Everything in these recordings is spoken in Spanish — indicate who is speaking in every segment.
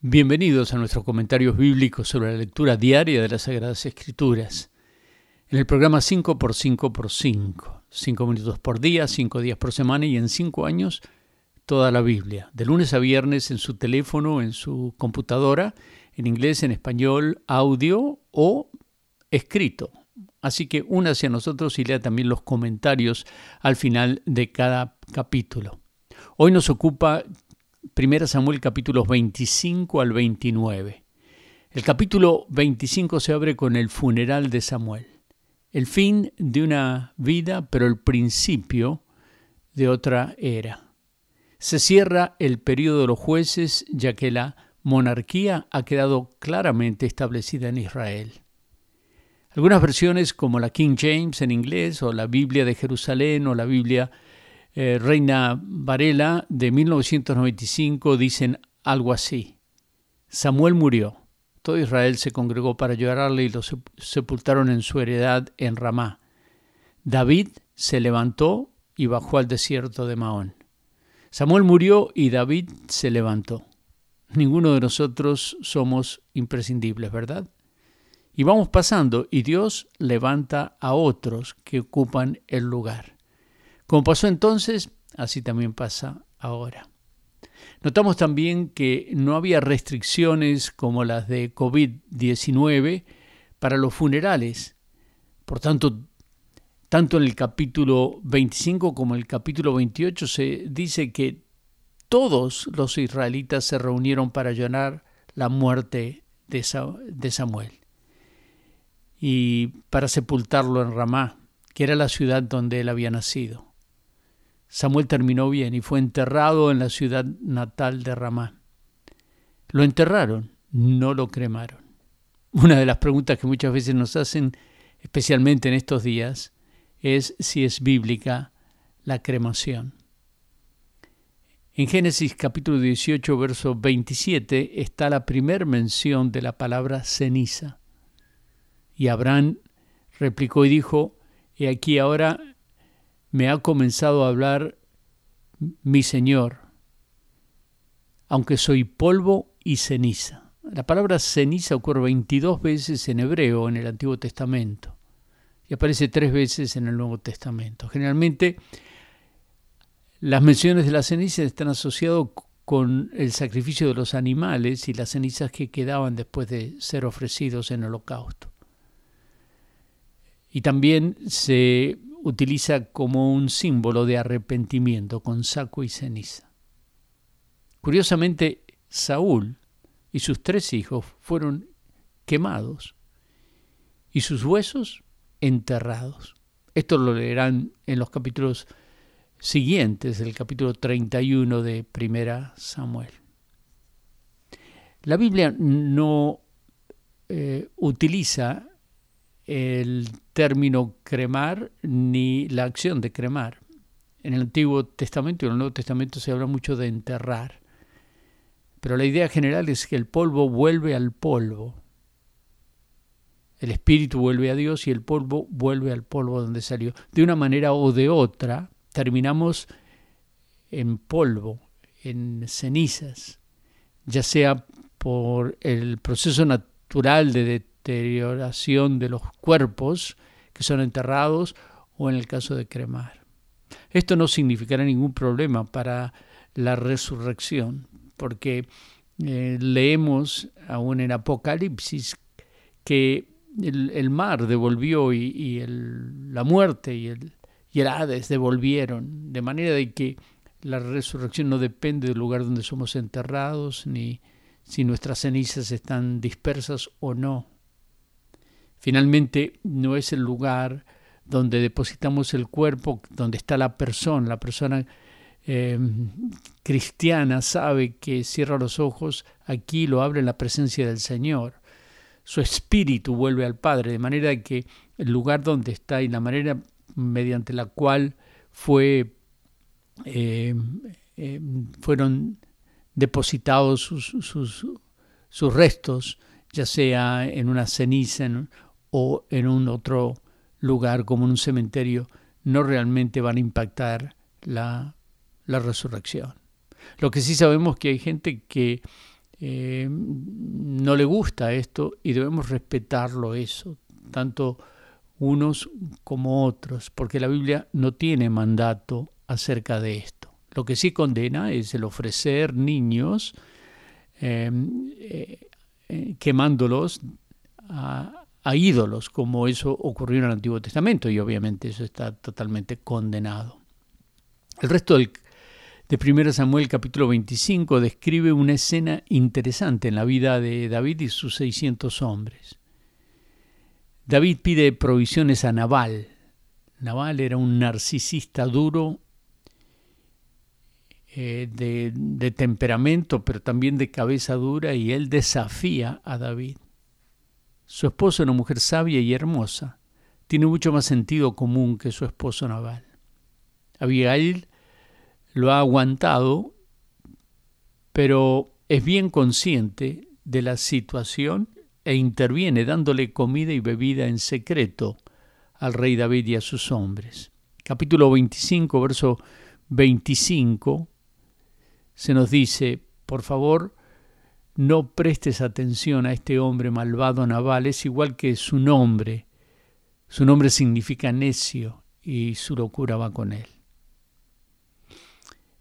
Speaker 1: Bienvenidos a nuestros comentarios bíblicos sobre la lectura diaria de las Sagradas Escrituras. En el programa 5x5x5, 5 minutos por día, 5 días por semana y en 5 años toda la Biblia, de lunes a viernes en su teléfono, en su computadora, en inglés, en español, audio o escrito. Así que únase a nosotros y lea también los comentarios al final de cada capítulo. Hoy nos ocupa 1 Samuel capítulos 25 al 29. El capítulo 25 se abre con el funeral de Samuel, el fin de una vida, pero el principio de otra era. Se cierra el periodo de los jueces, ya que la monarquía ha quedado claramente establecida en Israel. Algunas versiones, como la King James en inglés, o la Biblia de Jerusalén, o la Biblia eh, Reina Varela de 1995 dicen algo así. Samuel murió. Todo Israel se congregó para llorarle y lo sepultaron en su heredad en Ramá. David se levantó y bajó al desierto de Maón. Samuel murió y David se levantó. Ninguno de nosotros somos imprescindibles, ¿verdad? Y vamos pasando y Dios levanta a otros que ocupan el lugar. Como pasó entonces, así también pasa ahora. Notamos también que no había restricciones como las de COVID-19 para los funerales. Por tanto, tanto en el capítulo 25 como en el capítulo 28 se dice que todos los israelitas se reunieron para llorar la muerte de Samuel y para sepultarlo en Ramá, que era la ciudad donde él había nacido. Samuel terminó bien y fue enterrado en la ciudad natal de Ramá. Lo enterraron, no lo cremaron. Una de las preguntas que muchas veces nos hacen, especialmente en estos días, es si es bíblica la cremación. En Génesis capítulo 18, verso 27 está la primera mención de la palabra ceniza. Y Abraham replicó y dijo, He aquí ahora me ha comenzado a hablar mi Señor, aunque soy polvo y ceniza. La palabra ceniza ocurre 22 veces en hebreo en el Antiguo Testamento y aparece tres veces en el Nuevo Testamento. Generalmente las menciones de la ceniza están asociadas con el sacrificio de los animales y las cenizas que quedaban después de ser ofrecidos en holocausto. Y también se utiliza como un símbolo de arrepentimiento con saco y ceniza. Curiosamente, Saúl y sus tres hijos fueron quemados y sus huesos enterrados. Esto lo leerán en los capítulos siguientes, el capítulo 31 de Primera Samuel. La Biblia no eh, utiliza el término cremar ni la acción de cremar. En el Antiguo Testamento y en el Nuevo Testamento se habla mucho de enterrar. Pero la idea general es que el polvo vuelve al polvo. El espíritu vuelve a Dios y el polvo vuelve al polvo donde salió. De una manera o de otra, terminamos en polvo, en cenizas, ya sea por el proceso natural de deterioración de los cuerpos que son enterrados o en el caso de cremar. Esto no significará ningún problema para la resurrección, porque eh, leemos aún en Apocalipsis que el, mar devolvió y, la muerte y el, y el Hades devolvieron, de manera de que la resurrección no depende del lugar donde somos enterrados, ni si nuestras cenizas están dispersas o no. Finalmente, no es el lugar donde depositamos el cuerpo, donde está la persona. La persona em, cristiana sabe que cierra los ojos, aquí lo abre en la presencia del Señor. Su espíritu vuelve al Padre, de manera que el lugar donde está y la manera mediante la cual fue, em, em, fueron depositados sus, restos, ya sea en una ceniza, en o en un otro lugar como en un cementerio no realmente van a impactar la, resurrección. Lo que sí sabemos que hay gente que eh, no le gusta esto y debemos respetarlo eso, tanto unos como otros, porque la Biblia no tiene mandato acerca de esto. Lo que sí condena es el ofrecer niños em, eh, eh, quemándolos a, a ídolos, como eso ocurrió en el Antiguo Testamento, y obviamente eso está totalmente condenado. El resto de 1 Samuel capítulo 25 describe una escena interesante en la vida de David y sus 600 hombres. David pide provisiones a Nabal. Nabal era un narcisista duro, eh, de, de temperamento, pero también de cabeza dura, y él desafía a David. Su esposa era una mujer sabia y hermosa. Tiene mucho más sentido común que su esposo Nabal. Abigail lo ha aguantado, pero es bien consciente de la situación e interviene dándole comida y bebida en secreto al rey David y a sus hombres. Capítulo 25, verso 25, se nos dice, por favor, no prestes atención a este hombre malvado naval, es igual que su nombre. Su nombre significa necio y su locura va con él.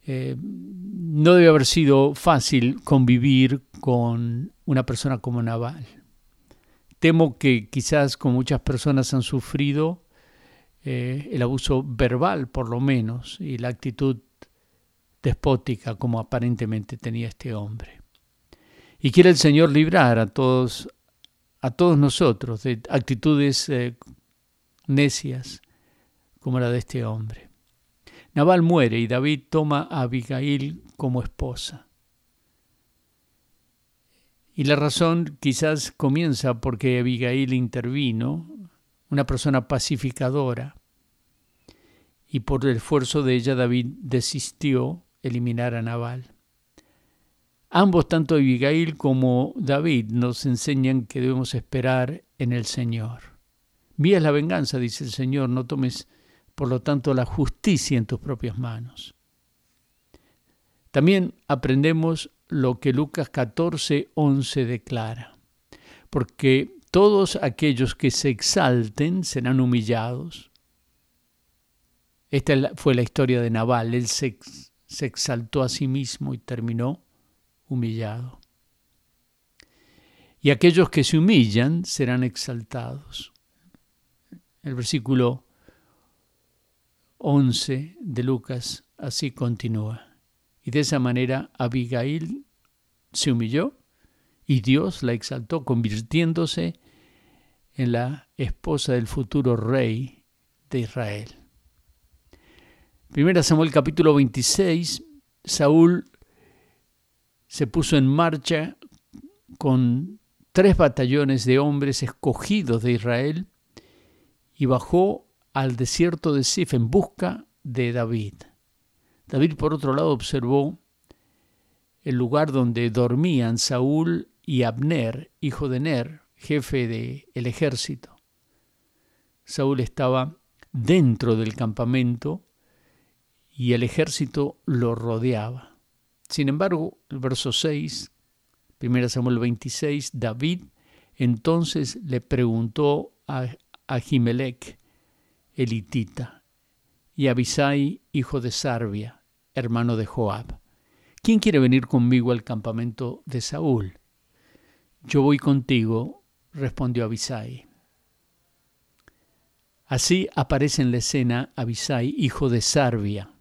Speaker 1: Eh, no debe haber sido fácil convivir con una persona como Naval. Temo que quizás con muchas personas han sufrido eh, el abuso verbal, por lo menos, y la actitud despótica como aparentemente tenía este hombre. Y quiere el Señor librar a todos, a todos nosotros de actitudes eh, necias como la de este hombre. Nabal muere y David toma a Abigail como esposa. Y la razón quizás comienza porque Abigail intervino, una persona pacificadora, y por el esfuerzo de ella David desistió eliminar a Nabal. Ambos, tanto Abigail como David, nos enseñan que debemos esperar en el Señor. Mía es la venganza, dice el Señor, no tomes por lo tanto, la justicia en tus propias manos. También aprendemos lo que Lucas 14, 11 declara, porque todos aquellos que se exalten serán humillados. Esta fue la historia de Naval, él se exaltó a sí mismo y terminó humillado. Y aquellos que se humillan serán exaltados. El versículo 11 de Lucas así continúa. Y de esa manera Abigail se humilló y Dios la exaltó convirtiéndose en la esposa del futuro rey de Israel. Primera Samuel capítulo 26, Saúl se puso en marcha con tres batallones de hombres escogidos de Israel y bajó al desierto de Sif en busca de David. David, por otro lado, observó el lugar donde dormían Saúl y Abner, hijo de Ner, jefe del ejército. Saúl estaba dentro del campamento y el ejército lo rodeaba. Sin embargo, el verso 6, 1 Samuel 26, David entonces le preguntó a Ahimelech, elitita, y Abisai, hijo de Sarbia, hermano de Joab. ¿Quién quiere venir conmigo al campamento de Saúl? Yo voy contigo, respondió Abisai. Así aparece en la escena Abisai, hijo de Sarbia.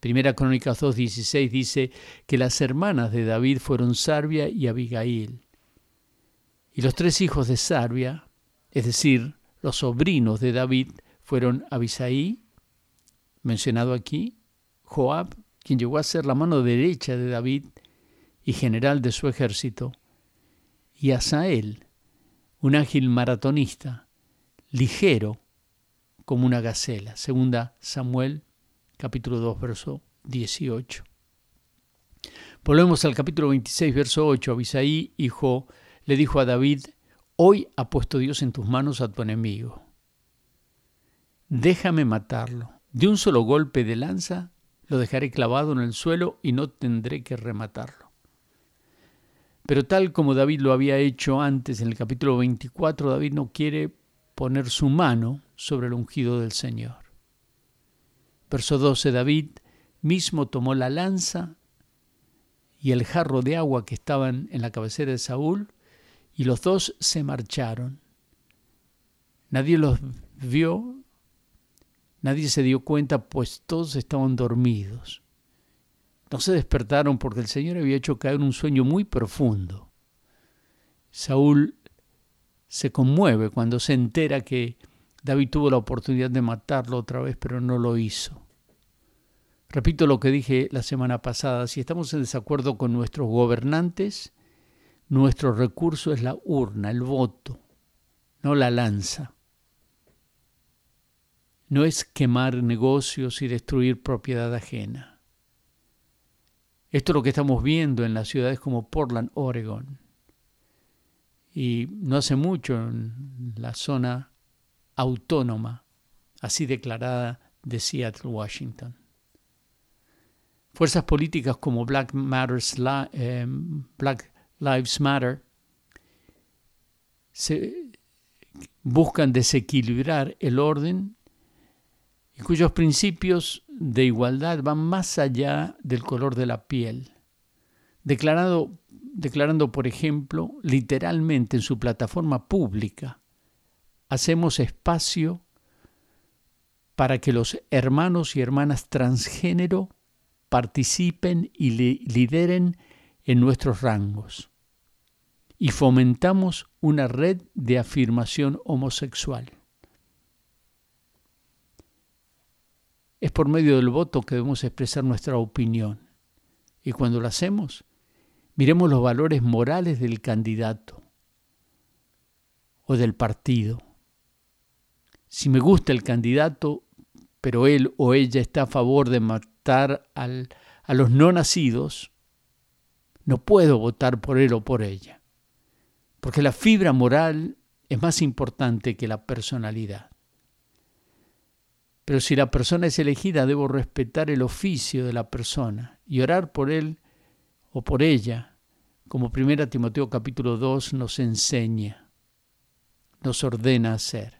Speaker 1: Primera Crónicas 2.16 dice que las hermanas de David fueron Sarbia y Abigail. Y los tres hijos de Sarbia, es decir, los sobrinos de David, fueron Abisaí, mencionado aquí, Joab, quien llegó a ser la mano derecha de David y general de su ejército, y Asael, un ágil maratonista, ligero como una gacela. Segunda Samuel, capítulo 2, verso 18. Volvemos al capítulo 26, verso 8. Abisaí, hijo, le dijo a David, hoy ha puesto Dios en tus manos a tu enemigo déjame matarlo. De un solo golpe de lanza lo dejaré clavado en el suelo y no tendré que rematarlo. Pero tal como David lo había hecho antes en el capítulo 24, David no quiere poner su mano sobre el ungido del Señor. Verso 12, David mismo tomó la lanza y el jarro de agua que estaban en la cabecera de Saúl, y los dos se marcharon. Nadie los vio, nadie se dio cuenta, pues todos estaban dormidos. No se despertaron porque el Señor había hecho caer un sueño muy profundo. Saúl se conmueve cuando se entera que David tuvo la oportunidad de matarlo otra vez, pero no lo hizo. Repito lo que dije la semana pasada, si estamos en desacuerdo con nuestros gobernantes, nuestro recurso es la urna, el voto, no la lanza. No es quemar negocios y destruir propiedad ajena. Esto es lo que estamos viendo en las ciudades como Portland, Oregon. Y no hace mucho en la zona autónoma, así declarada de Seattle, Washington. Fuerzas políticas como Black, Matters, eh, Black Lives Matter buscan desequilibrar el orden y cuyos principios de igualdad van más allá del color de la piel, declarando, declarando, por ejemplo, literalmente en su plataforma pública, hacemos espacio para que los hermanos y hermanas transgénero participen y lideren en nuestros rangos y fomentamos una red de afirmación homosexual. Es por medio del voto que debemos expresar nuestra opinión. Y cuando lo hacemos, miremos los valores morales del candidato o del partido. Si me gusta el candidato, pero él o ella está a favor de matar a los no nacidos, no puedo votar por él o por ella, porque la fibra moral es más importante que la personalidad. Pero si la persona es elegida, debo respetar el oficio de la persona y orar por él o por ella, como 1 Timoteo capítulo 2 nos enseña, nos ordena hacer.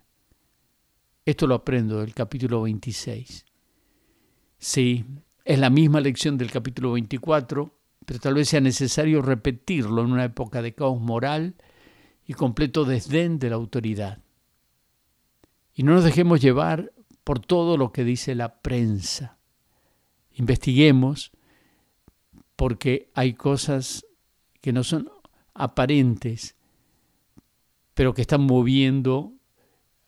Speaker 1: Esto lo aprendo del capítulo 26. Sí, es la misma lección del capítulo 24, pero tal vez sea necesario repetirlo en una época de caos moral y completo desdén de la autoridad. Y no nos dejemos llevar por todo lo que dice la prensa. Investiguemos porque hay cosas que no son aparentes, pero que están moviendo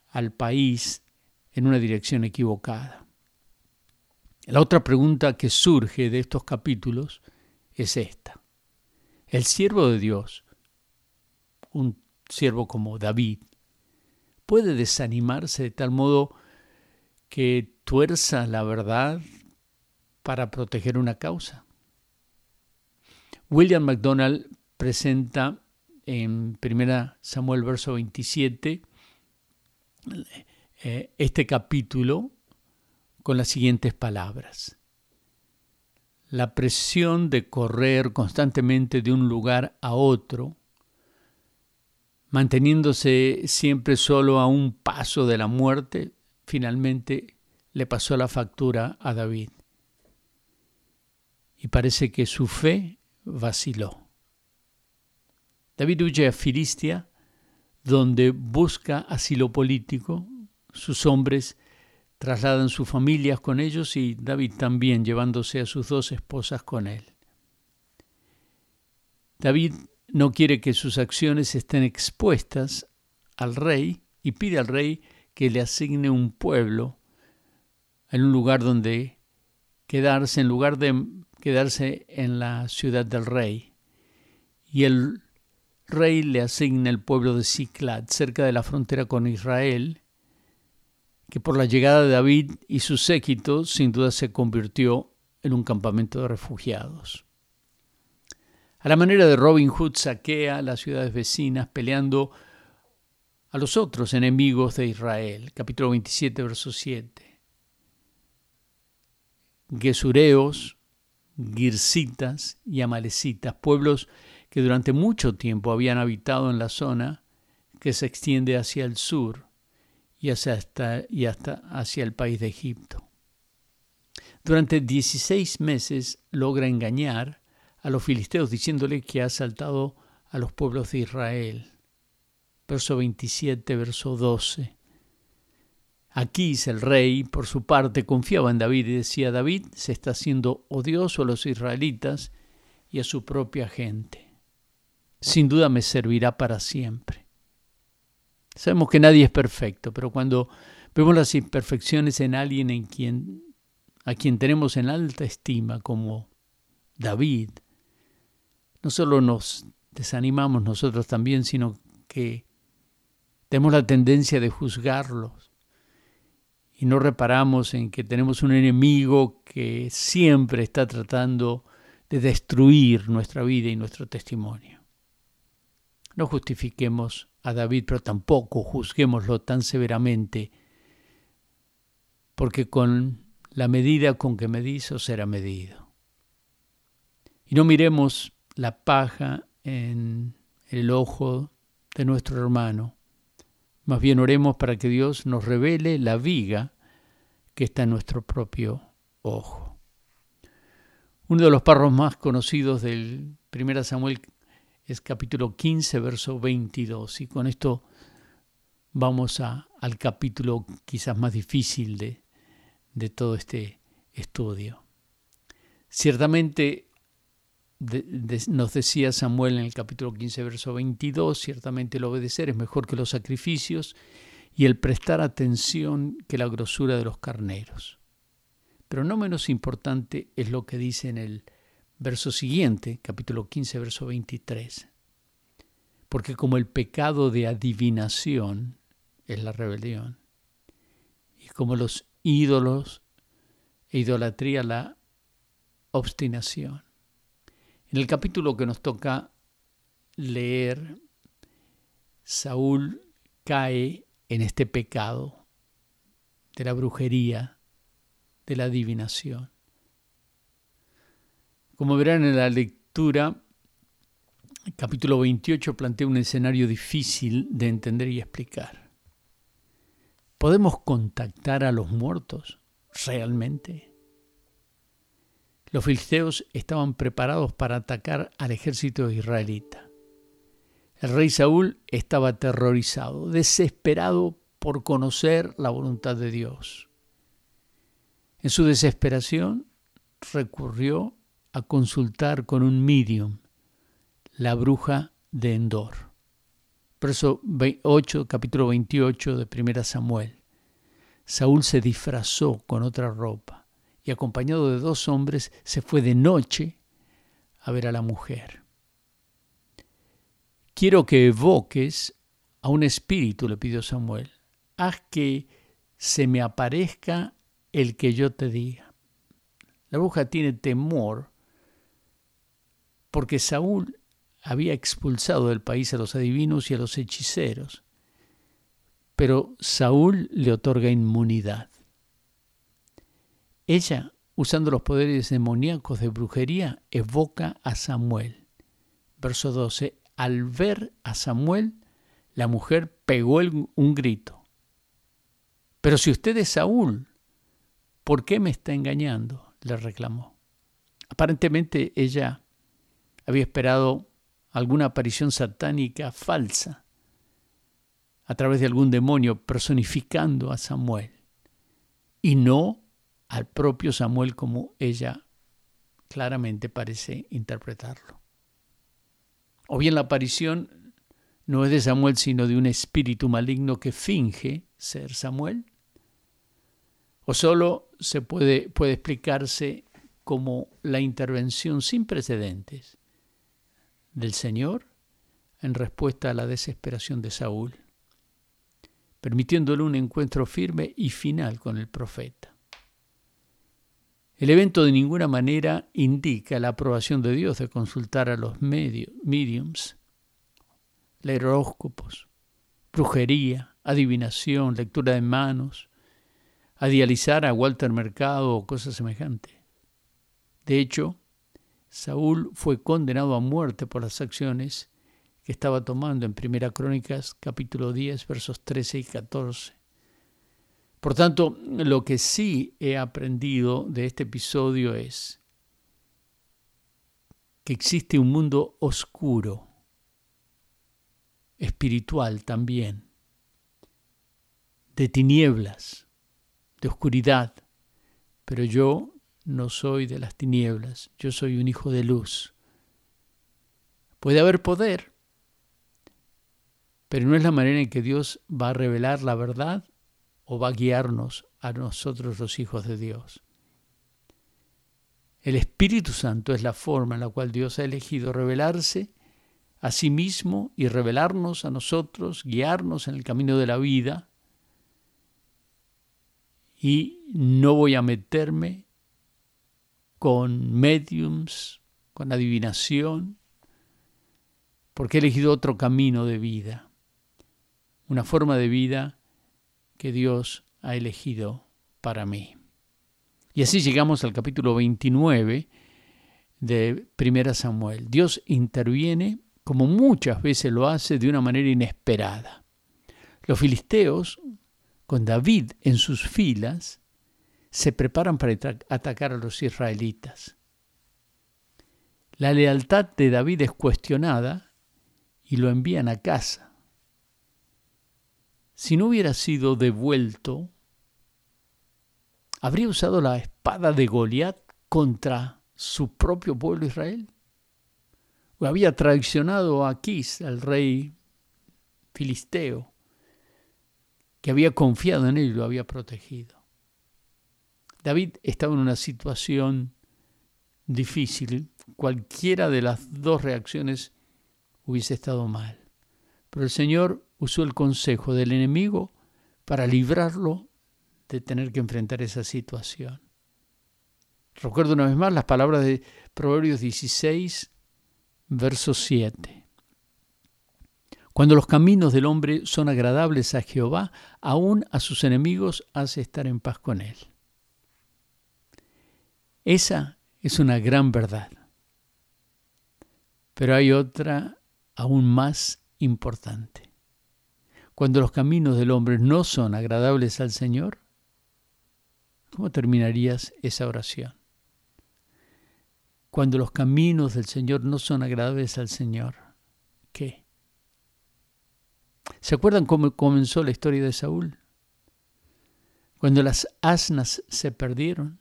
Speaker 1: al país en una dirección equivocada. La otra pregunta que surge de estos capítulos es esta. El siervo de Dios, un siervo como David, puede desanimarse de tal modo que tuerza la verdad para proteger una causa. William MacDonald presenta en 1 Samuel verso 27 eh, este capítulo con las siguientes palabras. La presión de correr constantemente de un lugar a otro, manteniéndose siempre solo a un paso de la muerte, finalmente le pasó la factura a David. Y parece que su fe vaciló. David huye a Filistia, donde busca asilo político. Sus hombres trasladan sus familias con ellos y David también llevándose a sus dos esposas con él. David no quiere que sus acciones estén expuestas al rey y pide al rey que le asigne un pueblo en un lugar donde quedarse, en lugar de quedarse en la ciudad del rey. Y el rey le asigna el pueblo de Ciclat, cerca de la frontera con Israel, que por la llegada de David y su séquito sin duda se convirtió en un campamento de refugiados. A la manera de Robin Hood saquea las ciudades vecinas peleando a los otros enemigos de Israel. Capítulo 27, verso 7. Gesureos, Gircitas y Amalecitas, pueblos que durante mucho tiempo habían habitado en la zona que se extiende hacia el sur y hasta, y hasta hacia el país de Egipto. Durante 16 meses logra engañar a los filisteos diciéndole que ha asaltado a los pueblos de Israel. Verso 27, verso 12. Aquís el rey, por su parte, confiaba en David y decía, David se está haciendo odioso a los israelitas y a su propia gente. Sin duda me servirá para siempre. Sabemos que nadie es perfecto, pero cuando vemos las imperfecciones en alguien en quien, a quien tenemos en alta estima, como David, no solo nos desanimamos nosotros también, sino que tenemos la tendencia de juzgarlos y no reparamos en que tenemos un enemigo que siempre está tratando de destruir nuestra vida y nuestro testimonio. No justifiquemos a David, pero tampoco juzguémoslo tan severamente, porque con la medida con que medís os será medido. Y no miremos la paja en el ojo de nuestro hermano, más bien oremos para que Dios nos revele la viga que está en nuestro propio ojo. Uno de los parros más conocidos del 1 Samuel es capítulo 15, verso 22. Y con esto vamos a, al capítulo quizás más difícil de, de todo este estudio. Ciertamente nos decía Samuel en el capítulo 15, verso 22, ciertamente el obedecer es mejor que los sacrificios y el prestar atención que la grosura de los carneros. Pero no menos importante es lo que dice en el verso siguiente, capítulo 15, verso 23. Porque como el pecado de adivinación es la rebelión, y como los ídolos e idolatría la obstinación. En el capítulo que nos toca leer, Saúl cae en este pecado de la brujería, de la adivinación. Como verán en la lectura, el capítulo 28 plantea un escenario difícil de entender y explicar. ¿Podemos contactar a los muertos realmente? Los filisteos estaban preparados para atacar al ejército israelita. El rey Saúl estaba aterrorizado, desesperado por conocer la voluntad de Dios. En su desesperación recurrió a consultar con un medium, la bruja de Endor. Verso 8, capítulo 28 de 1 Samuel. Saúl se disfrazó con otra ropa y acompañado de dos hombres se fue de noche a ver a la mujer. Quiero que evoques a un espíritu, le pidió Samuel. Haz que se me aparezca el que yo te diga. La bruja tiene temor porque Saúl había expulsado del país a los adivinos y a los hechiceros, pero Saúl le otorga inmunidad. Ella, usando los poderes demoníacos de brujería, evoca a Samuel. Verso 12. Al ver a Samuel, la mujer pegó un grito. Pero si usted es Saúl, ¿por qué me está engañando? le reclamó. Aparentemente ella había esperado alguna aparición satánica falsa a través de algún demonio personificando a Samuel y no al propio Samuel como ella claramente parece interpretarlo. O bien la aparición no es de Samuel sino de un espíritu maligno que finge ser Samuel. O solo se puede, puede explicarse como la intervención sin precedentes del Señor en respuesta a la desesperación de Saúl, permitiéndole un encuentro firme y final con el profeta. El evento de ninguna manera indica la aprobación de Dios de consultar a los mediums, leer horóscopos, brujería, adivinación, lectura de manos, a dializar a Walter Mercado o cosas semejantes. De hecho, Saúl fue condenado a muerte por las acciones que estaba tomando en Primera Crónicas capítulo 10 versos 13 y 14. Por tanto, lo que sí he aprendido de este episodio es que existe un mundo oscuro, espiritual también, de tinieblas, de oscuridad, pero yo no soy de las tinieblas, yo soy un hijo de luz. Puede haber poder, pero no es la manera en que Dios va a revelar la verdad o va a guiarnos a nosotros los hijos de Dios. El Espíritu Santo es la forma en la cual Dios ha elegido revelarse a sí mismo y revelarnos a nosotros, guiarnos en el camino de la vida. Y no voy a meterme con mediums, con adivinación, porque he elegido otro camino de vida, una forma de vida que Dios ha elegido para mí. Y así llegamos al capítulo 29 de Primera Samuel. Dios interviene como muchas veces lo hace de una manera inesperada. Los filisteos, con David en sus filas, se preparan para atacar a los israelitas. La lealtad de David es cuestionada y lo envían a casa si no hubiera sido devuelto, ¿habría usado la espada de Goliat contra su propio pueblo Israel? ¿O había traicionado a Aquís, al rey filisteo, que había confiado en él y lo había protegido? David estaba en una situación difícil. Cualquiera de las dos reacciones hubiese estado mal. Pero el Señor usó el consejo del enemigo para librarlo de tener que enfrentar esa situación. Recuerdo una vez más las palabras de Proverbios 16, verso 7. Cuando los caminos del hombre son agradables a Jehová, aún a sus enemigos hace estar en paz con él. Esa es una gran verdad. Pero hay otra aún más importante cuando los caminos del hombre no son agradables al Señor? ¿Cómo terminarías esa oración? Cuando los caminos del Señor no son agradables al Señor, ¿qué? ¿Se acuerdan cómo comenzó la historia de Saúl? Cuando las asnas se perdieron.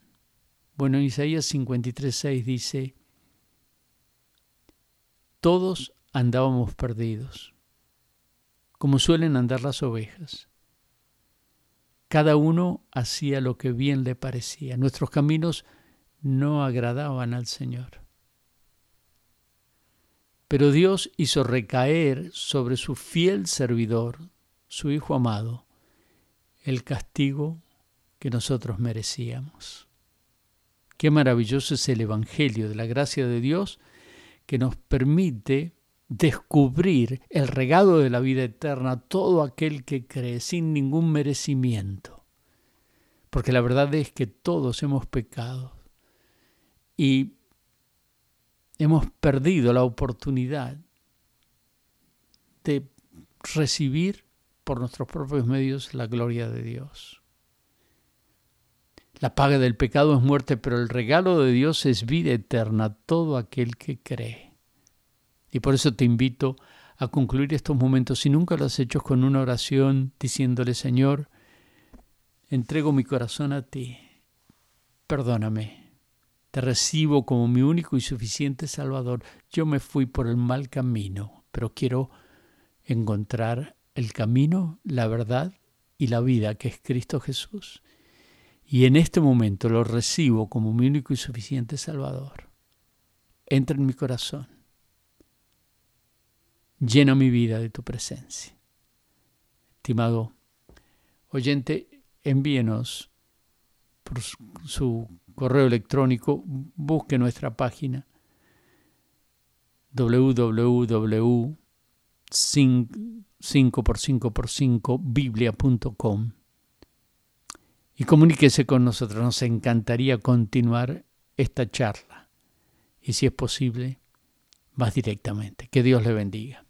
Speaker 1: Bueno, en Isaías 53.6 dice, todos andábamos perdidos como suelen andar las ovejas. Cada uno hacía lo que bien le parecía. Nuestros caminos no agradaban al Señor. Pero Dios hizo recaer sobre su fiel servidor, su Hijo amado, el castigo que nosotros merecíamos. Qué maravilloso es el Evangelio de la gracia de Dios que nos permite descubrir el regalo de la vida eterna a todo aquel que cree sin ningún merecimiento. Porque la verdad es que todos hemos pecado y hemos perdido la oportunidad de recibir por nuestros propios medios la gloria de Dios. La paga del pecado es muerte, pero el regalo de Dios es vida eterna a todo aquel que cree. Y por eso te invito a concluir estos momentos, si nunca lo has hecho, con una oración diciéndole, Señor, entrego mi corazón a ti, perdóname, te recibo como mi único y suficiente Salvador. Yo me fui por el mal camino, pero quiero encontrar el camino, la verdad y la vida que es Cristo Jesús. Y en este momento lo recibo como mi único y suficiente Salvador. Entra en mi corazón llena mi vida de tu presencia. Estimado oyente, envíenos por su correo electrónico, busque nuestra página www.5x5x5biblia.com y comuníquese con nosotros. Nos encantaría continuar esta charla y si es posible, más directamente. Que Dios le bendiga.